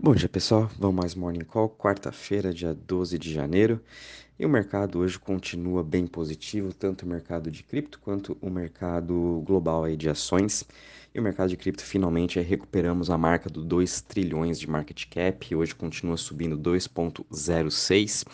Bom dia pessoal, vamos mais Morning Call, quarta-feira, dia 12 de janeiro. E o mercado hoje continua bem positivo, tanto o mercado de cripto quanto o mercado global aí de ações. E o mercado de cripto finalmente recuperamos a marca do 2 trilhões de market cap, hoje continua subindo 2.06.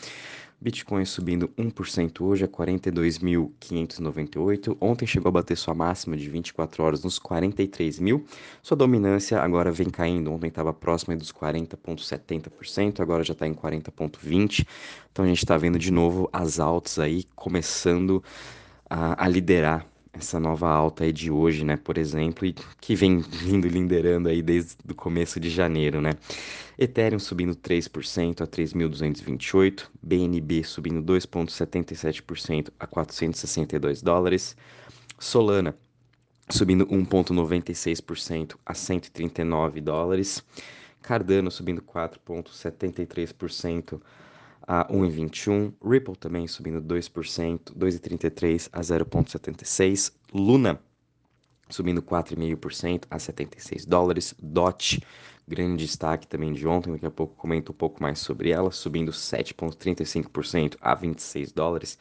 Bitcoin subindo 1% hoje a 42.598. Ontem chegou a bater sua máxima de 24 horas nos 43 mil. Sua dominância agora vem caindo. Ontem estava próxima dos 40,70%, agora já está em 40,20%. Então a gente está vendo de novo as altas aí começando a, a liderar essa nova alta aí de hoje, né, por exemplo, e que vem vindo liderando aí desde o começo de janeiro, né. Ethereum subindo 3% a 3.228, BNB subindo 2,77% a 462 dólares, Solana subindo 1,96% a 139 dólares, Cardano subindo 4,73% a 1,21. Ripple também subindo 2%, 2,33 a 0,76. Luna subindo 4,5% a 76 dólares. DOT, grande destaque também de ontem, daqui a pouco comento um pouco mais sobre ela, subindo 7,35% a 26 dólares.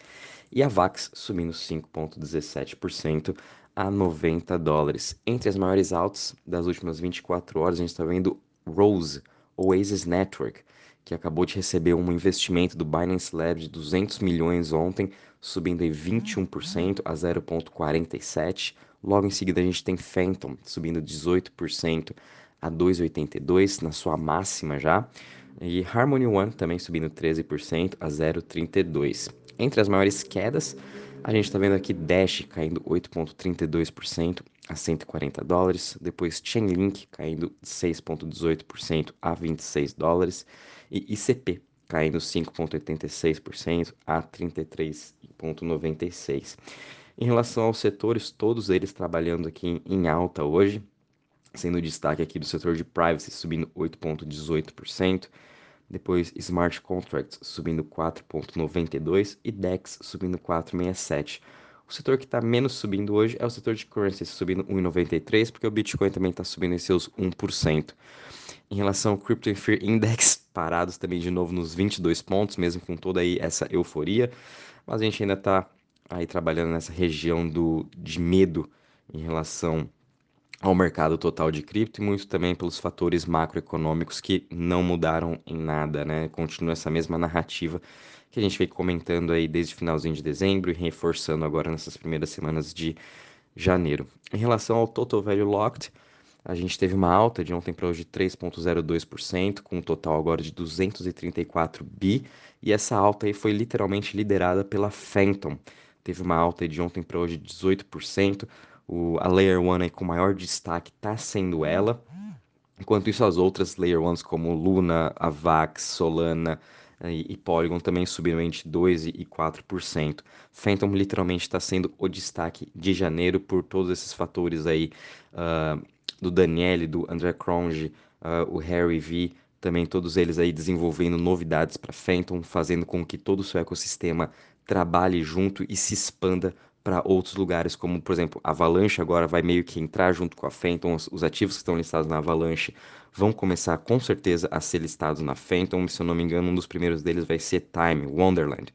E a VAX subindo 5,17% a 90 dólares. Entre as maiores altas das últimas 24 horas, a gente está vendo Rose, Oasis Network, que acabou de receber um investimento do Binance Lab de 200 milhões ontem, subindo em 21% a 0,47. Logo em seguida a gente tem Phantom subindo 18% a 2,82 na sua máxima já. E Harmony One também subindo 13% a 0,32. Entre as maiores quedas, a gente está vendo aqui Dash caindo 8,32% a 140 dólares. Depois Chainlink caindo 6,18% a 26 dólares. E ICP caindo 5,86% a 33,96. Em relação aos setores, todos eles trabalhando aqui em alta hoje, sendo destaque aqui do setor de privacy subindo 8,18%, depois Smart Contracts subindo 4,92% e DEX subindo 4,67%. O setor que está menos subindo hoje é o setor de currency, subindo 1,93%, porque o Bitcoin também está subindo em seus 1%. Em relação ao Crypto Fear Index, parados também de novo nos 22 pontos, mesmo com toda aí essa euforia, mas a gente ainda está aí trabalhando nessa região do, de medo em relação ao mercado total de cripto e muito também pelos fatores macroeconômicos que não mudaram em nada, né? Continua essa mesma narrativa que a gente vem comentando aí desde o finalzinho de dezembro e reforçando agora nessas primeiras semanas de janeiro. Em relação ao Total Value Locked, a gente teve uma alta de ontem para hoje de 3,02%, com um total agora de 234 bi, e essa alta aí foi literalmente liderada pela Phantom. Teve uma alta de ontem para hoje de 18%, o, a Layer 1 aí com maior destaque está sendo ela. Enquanto isso, as outras Layer 1s como Luna, Avax, Solana e, e Polygon também subiram entre 2% e 4%. Phantom literalmente está sendo o destaque de janeiro por todos esses fatores aí uh, do Daniele, do André Cronje, uh, o Harry V, também todos eles aí desenvolvendo novidades para Phantom, fazendo com que todo o seu ecossistema trabalhe junto e se expanda para outros lugares, como por exemplo, Avalanche agora vai meio que entrar junto com a Phantom, os ativos que estão listados na Avalanche vão começar com certeza a ser listados na Phantom, se eu não me engano, um dos primeiros deles vai ser Time, Wonderland.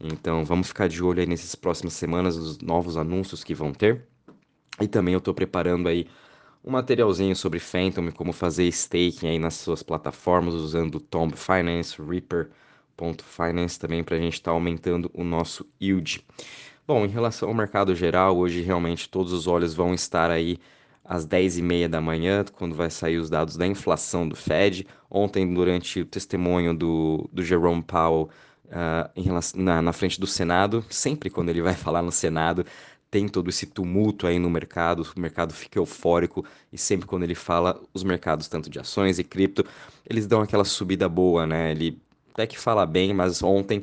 Então vamos ficar de olho aí nessas próximas semanas, os novos anúncios que vão ter. E também eu estou preparando aí um materialzinho sobre Phantom e como fazer staking aí nas suas plataformas usando Tomb Finance, Reaper.finance também para a gente estar tá aumentando o nosso yield. Bom, em relação ao mercado geral, hoje realmente todos os olhos vão estar aí às 10h30 da manhã, quando vai sair os dados da inflação do Fed. Ontem, durante o testemunho do, do Jerome Powell uh, relação, na, na frente do Senado, sempre quando ele vai falar no Senado, tem todo esse tumulto aí no mercado, o mercado fica eufórico e sempre quando ele fala, os mercados, tanto de ações e cripto, eles dão aquela subida boa, né? Ele até que fala bem, mas ontem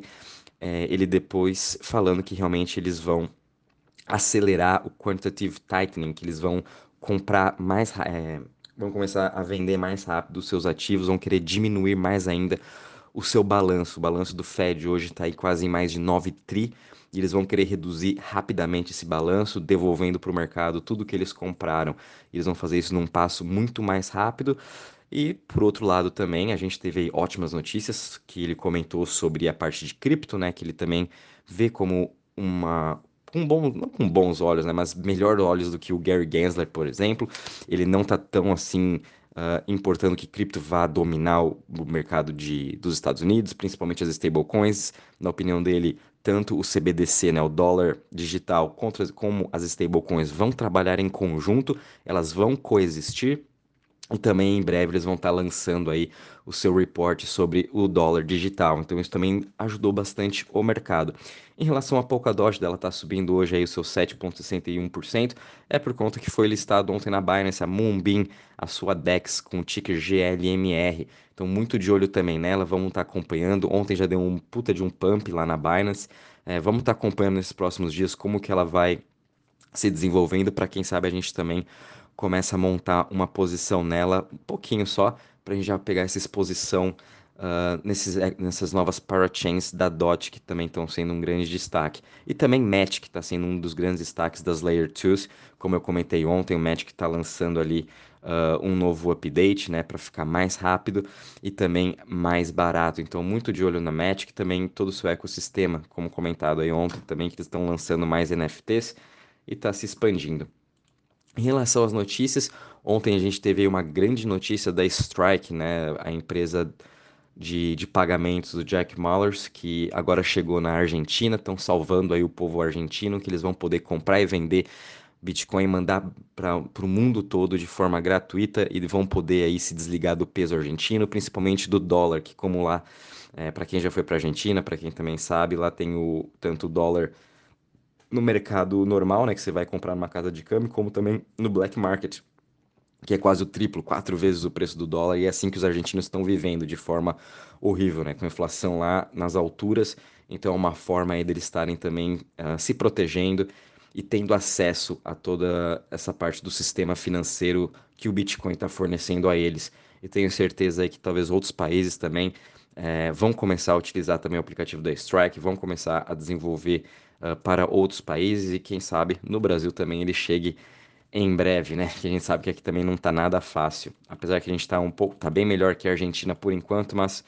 é, ele depois falando que realmente eles vão acelerar o quantitative tightening, que eles vão comprar mais, é, vão começar a vender mais rápido os seus ativos, vão querer diminuir mais ainda o seu balanço. O balanço do Fed hoje está aí quase em mais de 9 tri, e eles vão querer reduzir rapidamente esse balanço, devolvendo para o mercado tudo que eles compraram. Eles vão fazer isso num passo muito mais rápido E por outro lado também, a gente teve ótimas notícias que ele comentou sobre a parte de cripto, né, que ele também vê como uma com bons, não com bons olhos, né, mas melhor olhos do que o Gary Gensler, por exemplo. Ele não tá tão assim uh, importando que cripto vá dominar o, mercado de, dos Estados Unidos, principalmente as stablecoins. Na opinião dele, tanto o CBDC, né, o dólar digital, contra, como as stablecoins vão trabalhar em conjunto, elas vão coexistir. E também em breve eles vão estar lançando aí o seu report sobre o dólar digital. Então isso também ajudou bastante o mercado. Em relação à Polkadot, dela está subindo hoje aí o seu 7,61%, é por conta que foi listado ontem na Binance a Moonbeam, a sua DEX com o ticker GLMR. Então muito de olho também nela, vamos estar tá acompanhando. Ontem já deu um puta de um pump lá na Binance. É, vamos estar tá acompanhando nesses próximos dias como que ela vai se desenvolvendo para quem sabe a gente também começa a montar uma posição nela, um pouquinho só, para a gente já pegar essa exposição uh, nesses, eh, nessas novas parachains da DOT, que também estão sendo um grande destaque. E também Match, que está sendo um dos grandes destaques das Layer 2, como eu comentei ontem, o que está lançando ali uh, um novo update, né, para ficar mais rápido e também mais barato. Então, muito de olho na que também todo o seu ecossistema, como comentado aí ontem, também que eles estão lançando mais NFTs e está se expandindo. Em relação às notícias, ontem a gente teve uma grande notícia da Strike, né, a empresa de, de pagamentos do Jack Mallers, que agora chegou na Argentina, estão salvando aí o povo argentino, que eles vão poder comprar e vender Bitcoin mandar para o mundo todo de forma gratuita e vão poder aí se desligar do peso argentino, principalmente do dólar, que como lá, é, para quem já foi para a Argentina, para quem também sabe, lá tem o tanto o dólar no mercado normal, né, que você vai comprar numa casa de câmbio, como também no black market, que é quase o triplo, quatro vezes o preço do dólar, e é assim que os argentinos estão vivendo, de forma horrível, né, com a inflação lá nas alturas, então é uma forma aí deles estarem também uh, se protegendo e tendo acesso a toda essa parte do sistema financeiro que o Bitcoin está fornecendo a eles. E tenho certeza aí que talvez outros países também é, vão começar a utilizar também o aplicativo da Strike, vão começar a desenvolver uh, para outros países e quem sabe no Brasil também ele chegue em breve, né? Que a gente sabe que aqui também não está nada fácil. Apesar que a gente está um pouco, tá bem melhor que a Argentina por enquanto, mas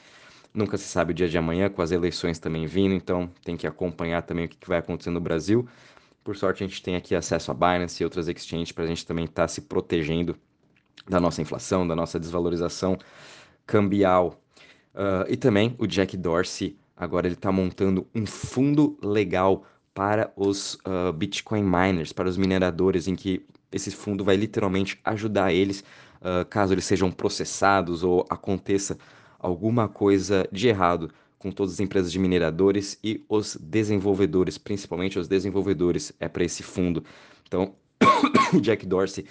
nunca se sabe o dia de amanhã, com as eleições também vindo, então tem que acompanhar também o que, que vai acontecer no Brasil. Por sorte, a gente tem aqui acesso a Binance e outras exchanges para a gente também estar tá se protegendo da nossa inflação, da nossa desvalorização cambial. Uh, e também o Jack Dorsey, agora ele está montando um fundo legal para os uh, Bitcoin miners, para os mineradores, em que esse fundo vai literalmente ajudar eles uh, caso eles sejam processados ou aconteça alguma coisa de errado com todas as empresas de mineradores e os desenvolvedores, principalmente os desenvolvedores, é para esse fundo. Então, Jack Dorsey,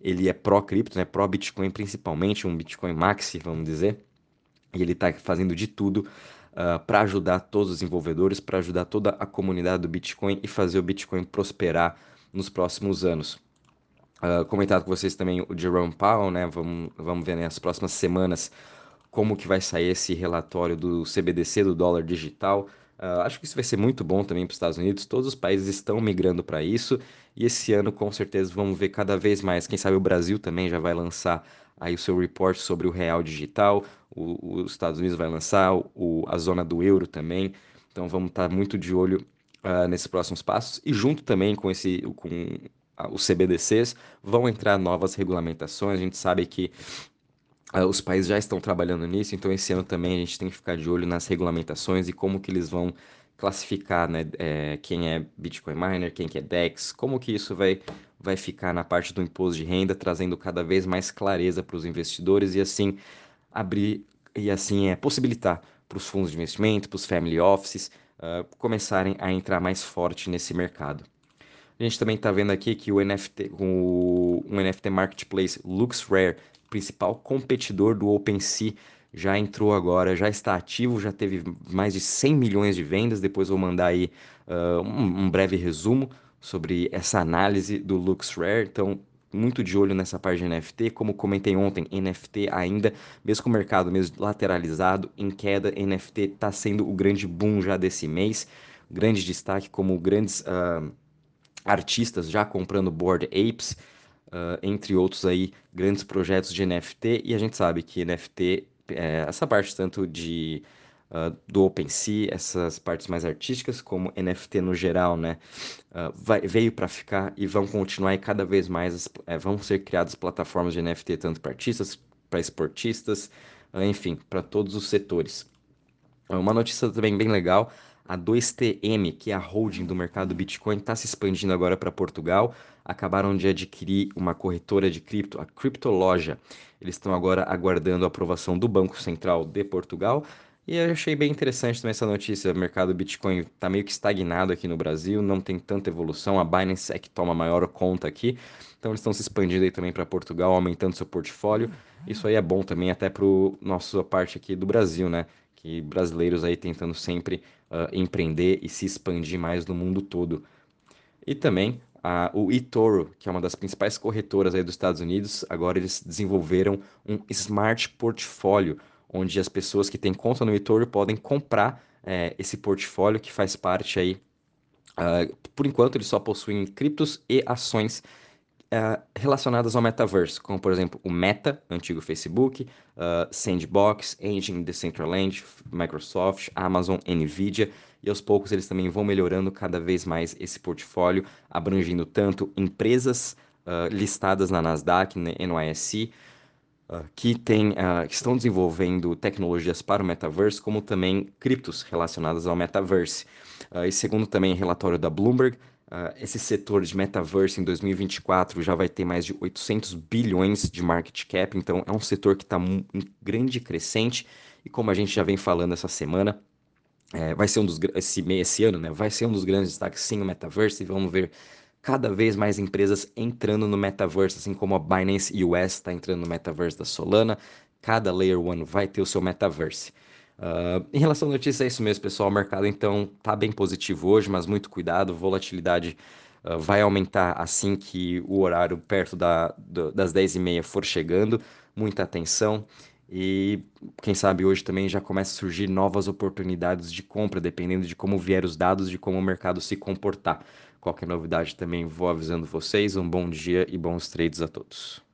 ele é pró-cripto, né, pró-Bitcoin principalmente, um Bitcoin maxi, vamos dizer, e ele está fazendo de tudo ah, para ajudar todos os desenvolvedores, para ajudar toda a comunidade do Bitcoin e fazer o Bitcoin prosperar nos próximos anos. Uh, comentado com vocês também o Jerome Powell, né? Vamos, vamos ver nas próximas semanas como que vai sair esse relatório do CBDC, do dólar digital. Uh, acho que isso vai ser muito bom também para os Estados Unidos. Todos os países estão migrando para isso e esse ano com certeza vamos ver cada vez mais. Quem sabe o Brasil também já vai lançar aí o seu report sobre o real digital, os Estados Unidos vai lançar, o, a zona do euro também, então vamos estar muito de olho uh, nesses próximos passos, e junto também com, esse, com uh, os CBDCs, vão entrar novas regulamentações, a gente sabe que uh, os países já estão trabalhando nisso, então esse ano também a gente tem que ficar de olho nas regulamentações e como que eles vão classificar né, é, quem é Bitcoin miner, quem que é DEX, como que isso vai vai ficar na parte do imposto de renda, trazendo cada vez mais clareza para os investidores e assim abrir e assim é possibilitar para os fundos de investimento, para os family offices uh, começarem a entrar mais forte nesse mercado. A gente também está vendo aqui que o NFT, o, um NFT marketplace LuxRare, principal competidor do OpenSea, já entrou agora, já está ativo, já teve mais de 100 milhões de vendas. Depois vou mandar aí uh, um, um breve resumo sobre essa análise do LuxRare. Então, muito de olho nessa parte de NFT. Como comentei ontem, NFT ainda, mesmo com o mercado mesmo lateralizado, em queda, NFT está sendo o grande boom já desse mês. Grande destaque como grandes uh, artistas já comprando Board Apes. uh, entre outros aí grandes projetos de NFT, e a gente sabe que NFT, é, essa parte tanto de uh, do OpenSea, essas partes mais artísticas, como NFT no geral, né, uh, vai, veio para ficar e vão continuar e cada vez mais é, vão ser criadas plataformas de NFT tanto para artistas, para esportistas, enfim, para todos os setores. Uma notícia também bem legal, a 2TM, que é a holding do mercado Bitcoin, está se expandindo agora para Portugal. Acabaram de adquirir uma corretora de cripto, a Criptoloja. Eles estão agora aguardando a aprovação do Banco Central de Portugal. E eu achei bem interessante também essa notícia. O mercado Bitcoin está meio que estagnado aqui no Brasil, não tem tanta evolução. A Binance é que toma maior conta aqui. Então eles estão se expandindo aí também para Portugal, aumentando seu portfólio. Isso aí é bom também até para nossa parte aqui do Brasil, né? Que brasileiros aí tentando sempre uh, empreender e se expandir mais no mundo todo. E também a, o eToro, que é uma das principais corretoras aí dos Estados Unidos, agora eles desenvolveram um Smart Portfólio, onde as pessoas que têm conta no eToro podem comprar é, esse portfólio que faz parte aí. Uh, por enquanto, eles só possuem criptos e ações uh, relacionadas ao metaverso, como por exemplo o Meta, antigo Facebook, uh, Sandbox, Engine, Decentraland, Microsoft, Amazon, Nvidia, e aos poucos eles também vão melhorando cada vez mais esse portfólio, abrangindo tanto empresas listadas na Nasdaq, na NYSE, que, tem, que estão desenvolvendo tecnologias para o metaverso, como também criptos relacionadas ao metaverso. e segundo também relatório da Bloomberg, Uh, esse setor de metaverse em 2024 já vai ter mais de 800 bilhões de market cap, então é um setor que está em grande crescente e como a gente já vem falando essa semana, é, vai ser um dos esse, esse ano, né? Vai ser um dos grandes destaques sim o metaverse e vamos ver cada vez mais empresas entrando no metaverse, assim como a Binance US está entrando no metaverse da Solana. Cada layer one vai ter o seu metaverse. Uh, em relação à notícia, é isso mesmo, pessoal. O mercado então tá bem positivo hoje, mas muito cuidado, volatilidade uh, vai aumentar assim que o horário perto da, do, das 10h30 for chegando. Muita atenção. E quem sabe hoje também já começa a surgir novas oportunidades de compra, dependendo de como vier os dados, de como o mercado se comportar. Qualquer novidade também vou avisando vocês. Um bom dia e bons trades a todos.